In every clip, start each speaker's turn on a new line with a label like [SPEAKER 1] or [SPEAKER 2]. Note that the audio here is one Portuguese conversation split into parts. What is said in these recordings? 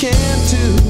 [SPEAKER 1] can't do.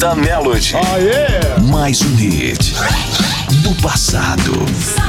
[SPEAKER 1] Pista Melody.
[SPEAKER 2] Oh, yeah.
[SPEAKER 1] Mais um hit do passado.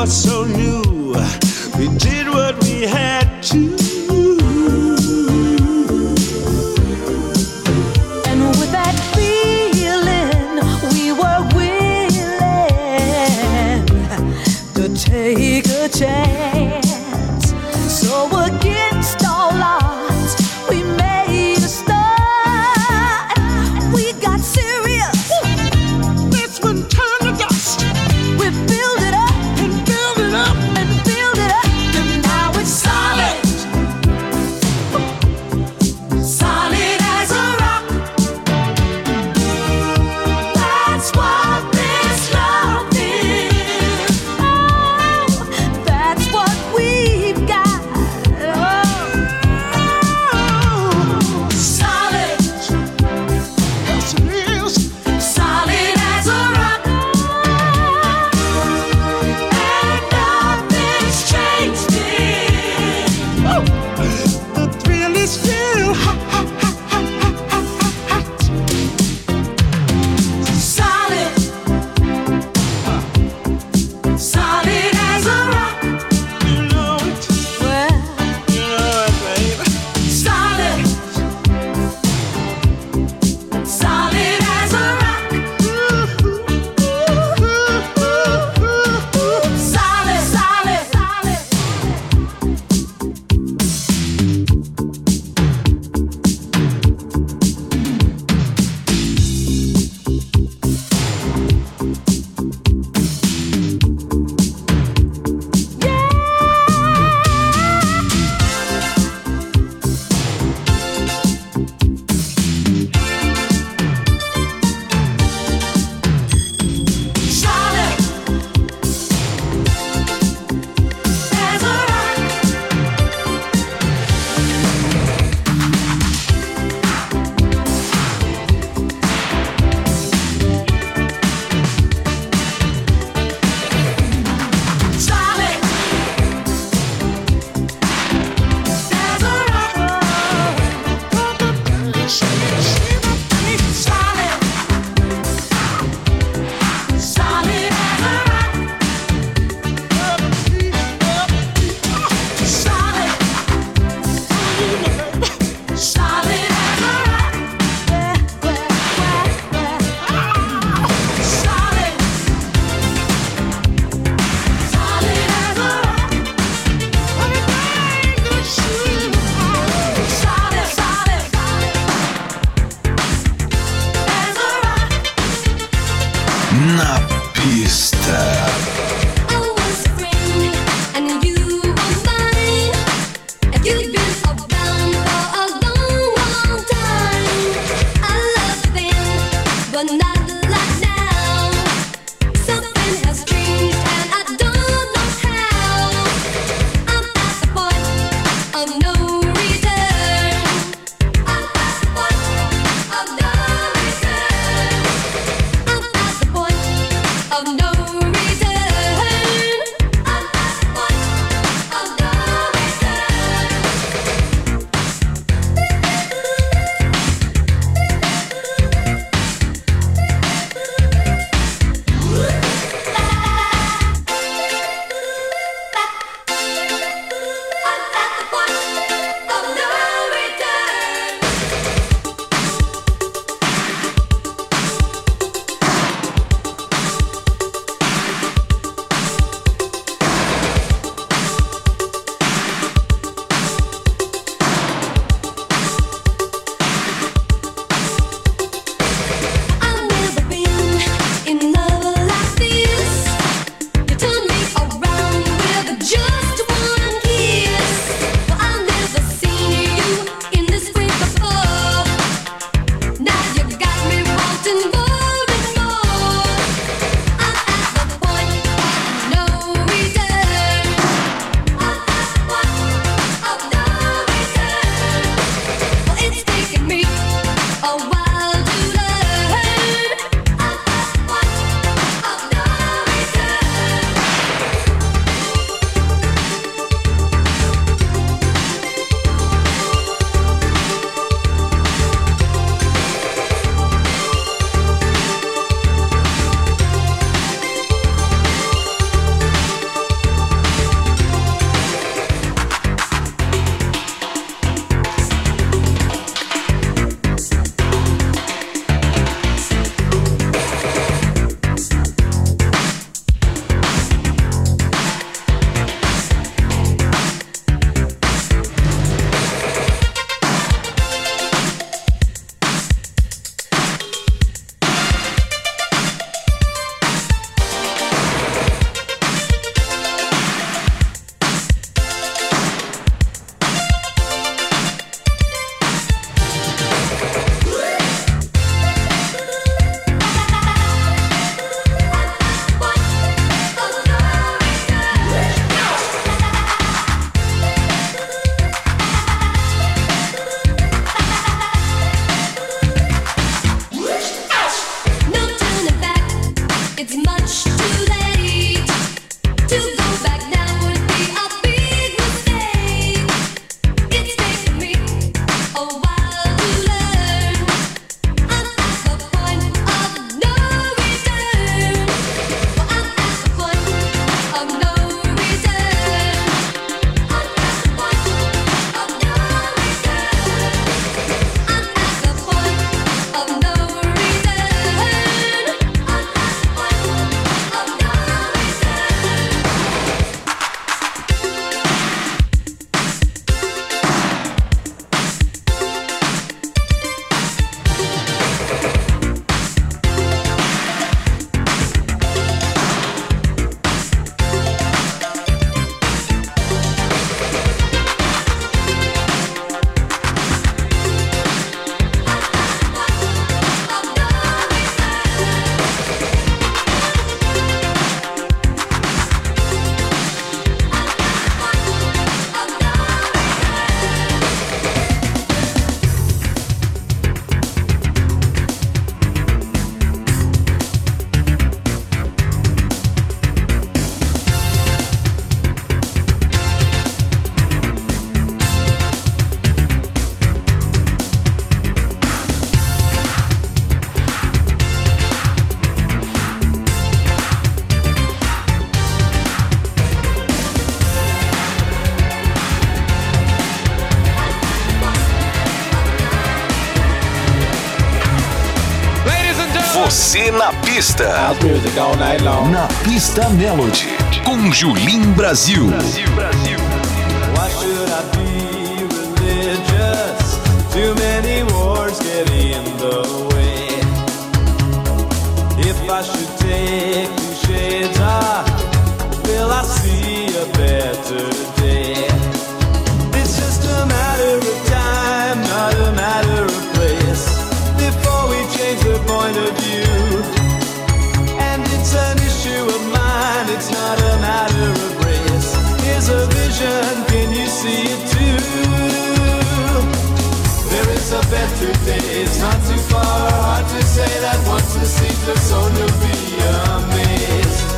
[SPEAKER 3] what's
[SPEAKER 4] so new. We did. Pista. Na pista Melody. Com Julim Brasil. Brasil, Brasil. Are sown, you'll be amazed.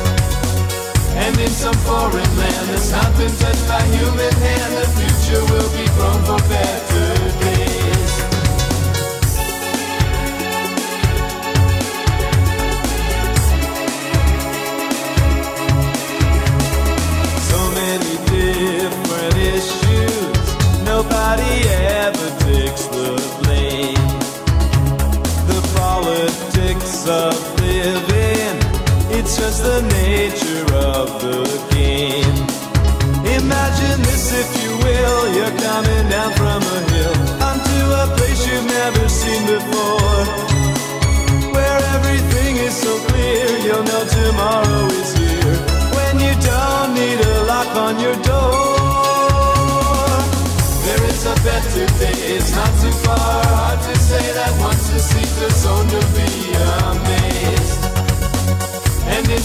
[SPEAKER 4] And in some foreign land that's not been touched by human hand, the future will be grown for better the nature of the game. Imagine this, if you will, you're coming down from a hill onto a place you've never seen before. Where everything is so clear, you'll know tomorrow is here. When you don't need a lock on your door there is a better day. It's not too far hard to say that once the seeds are sown to be amazed.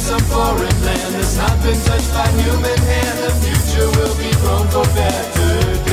[SPEAKER 4] Some foreign land. That's not been touched by human hand, the future will be grown for better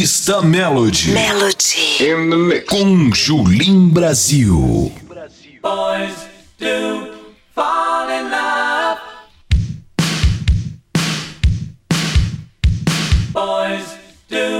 [SPEAKER 5] Revista Melody.
[SPEAKER 6] Melody.
[SPEAKER 5] Com Julim Brasil.
[SPEAKER 2] Boys do fall in love. Boys do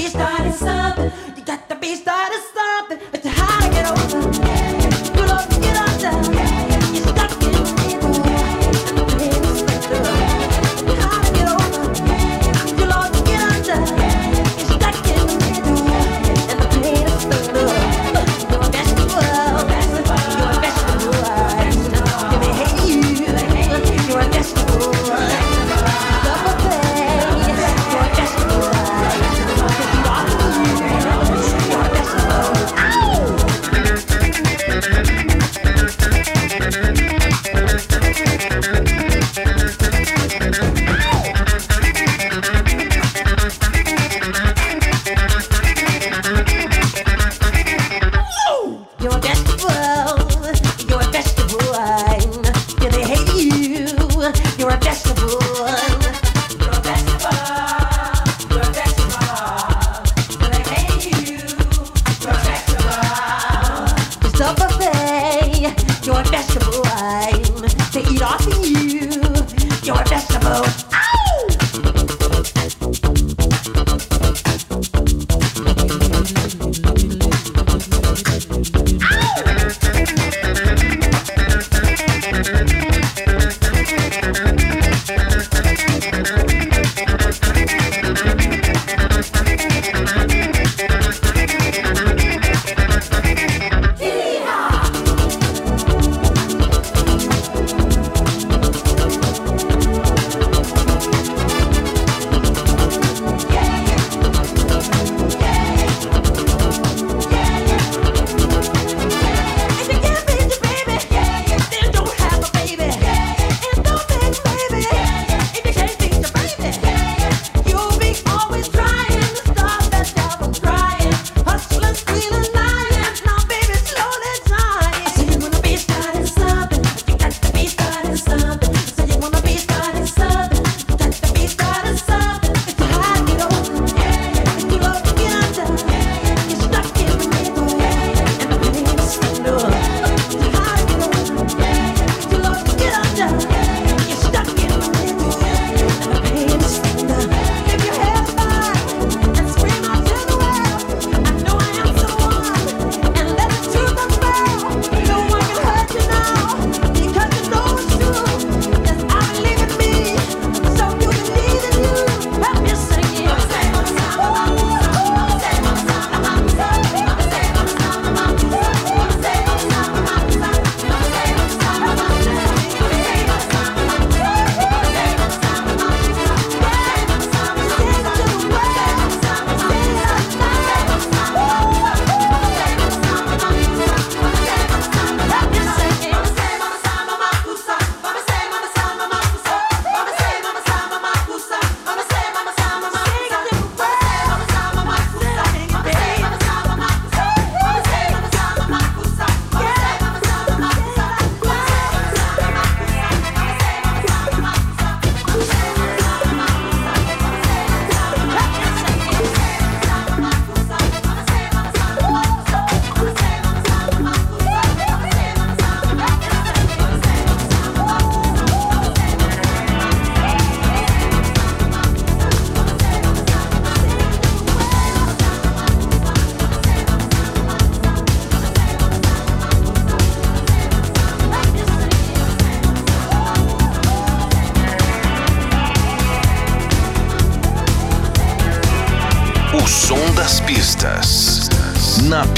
[SPEAKER 1] Ahí está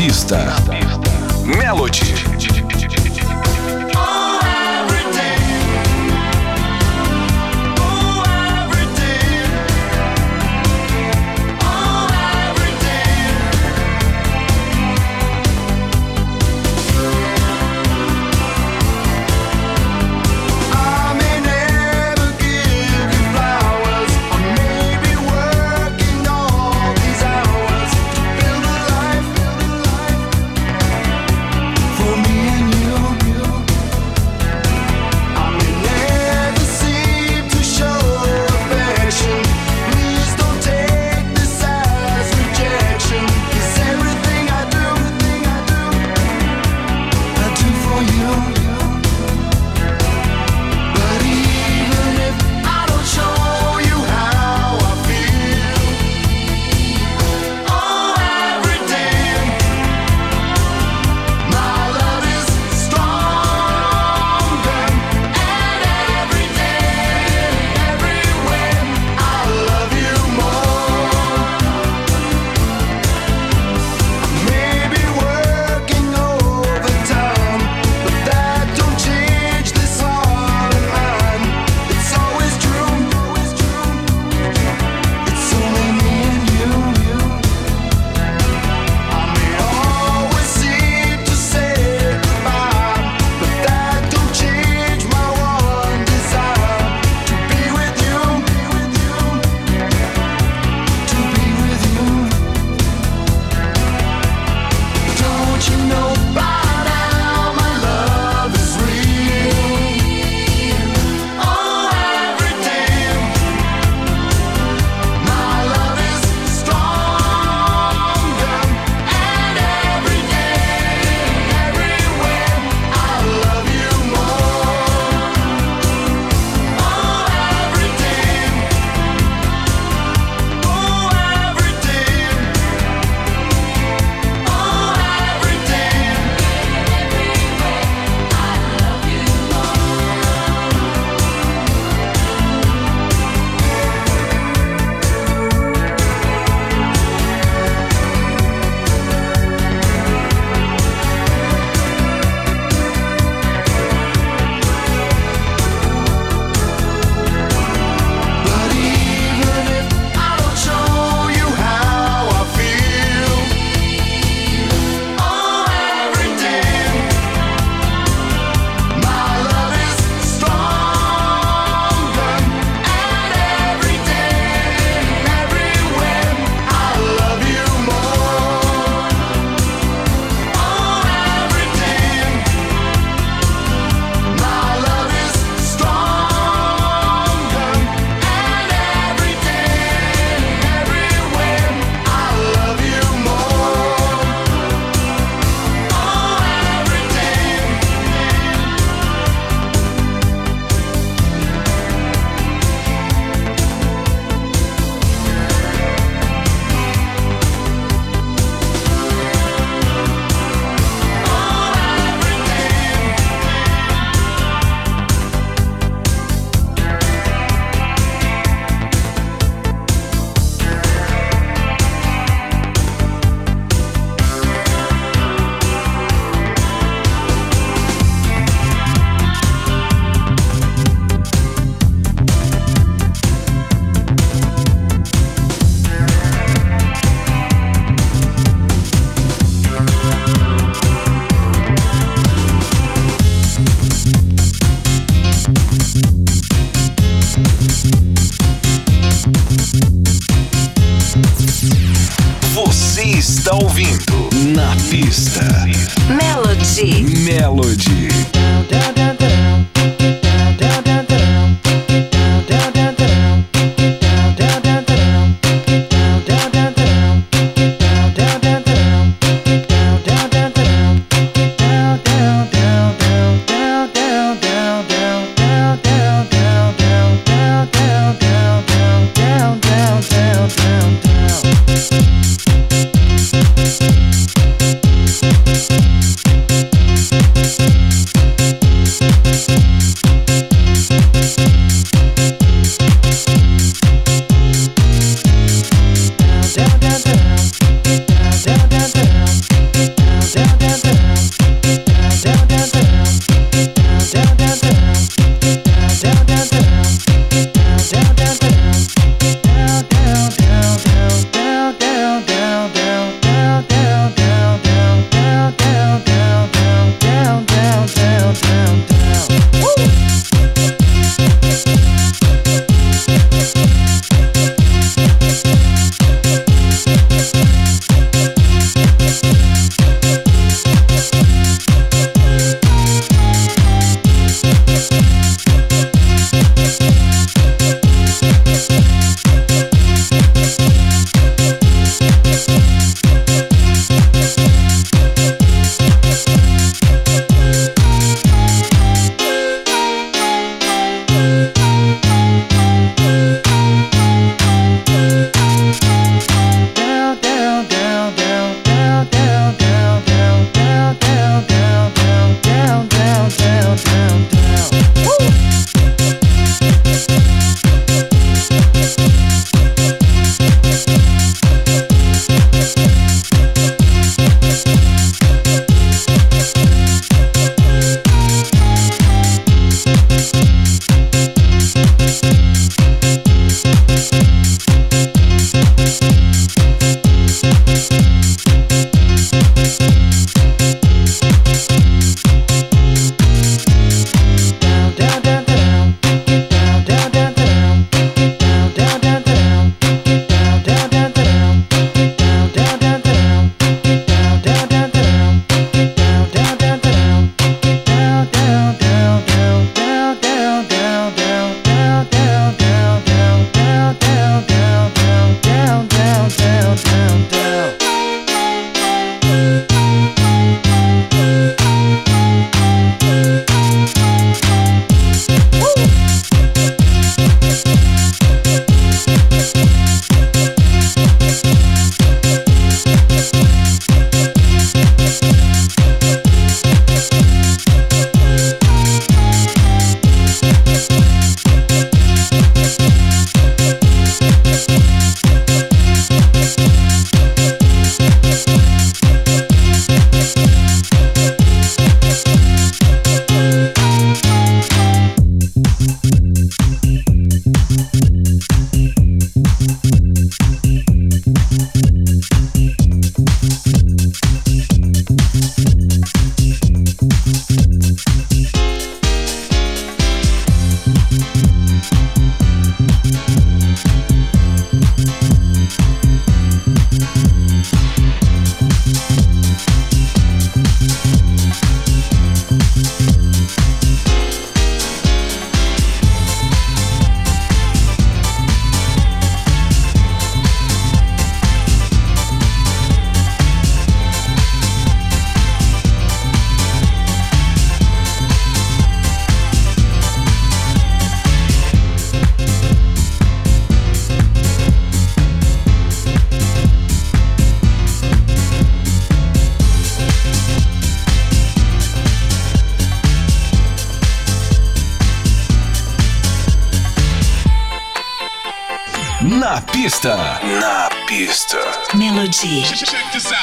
[SPEAKER 1] Pista.
[SPEAKER 7] Melody.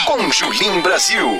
[SPEAKER 1] Com Julim Brasil.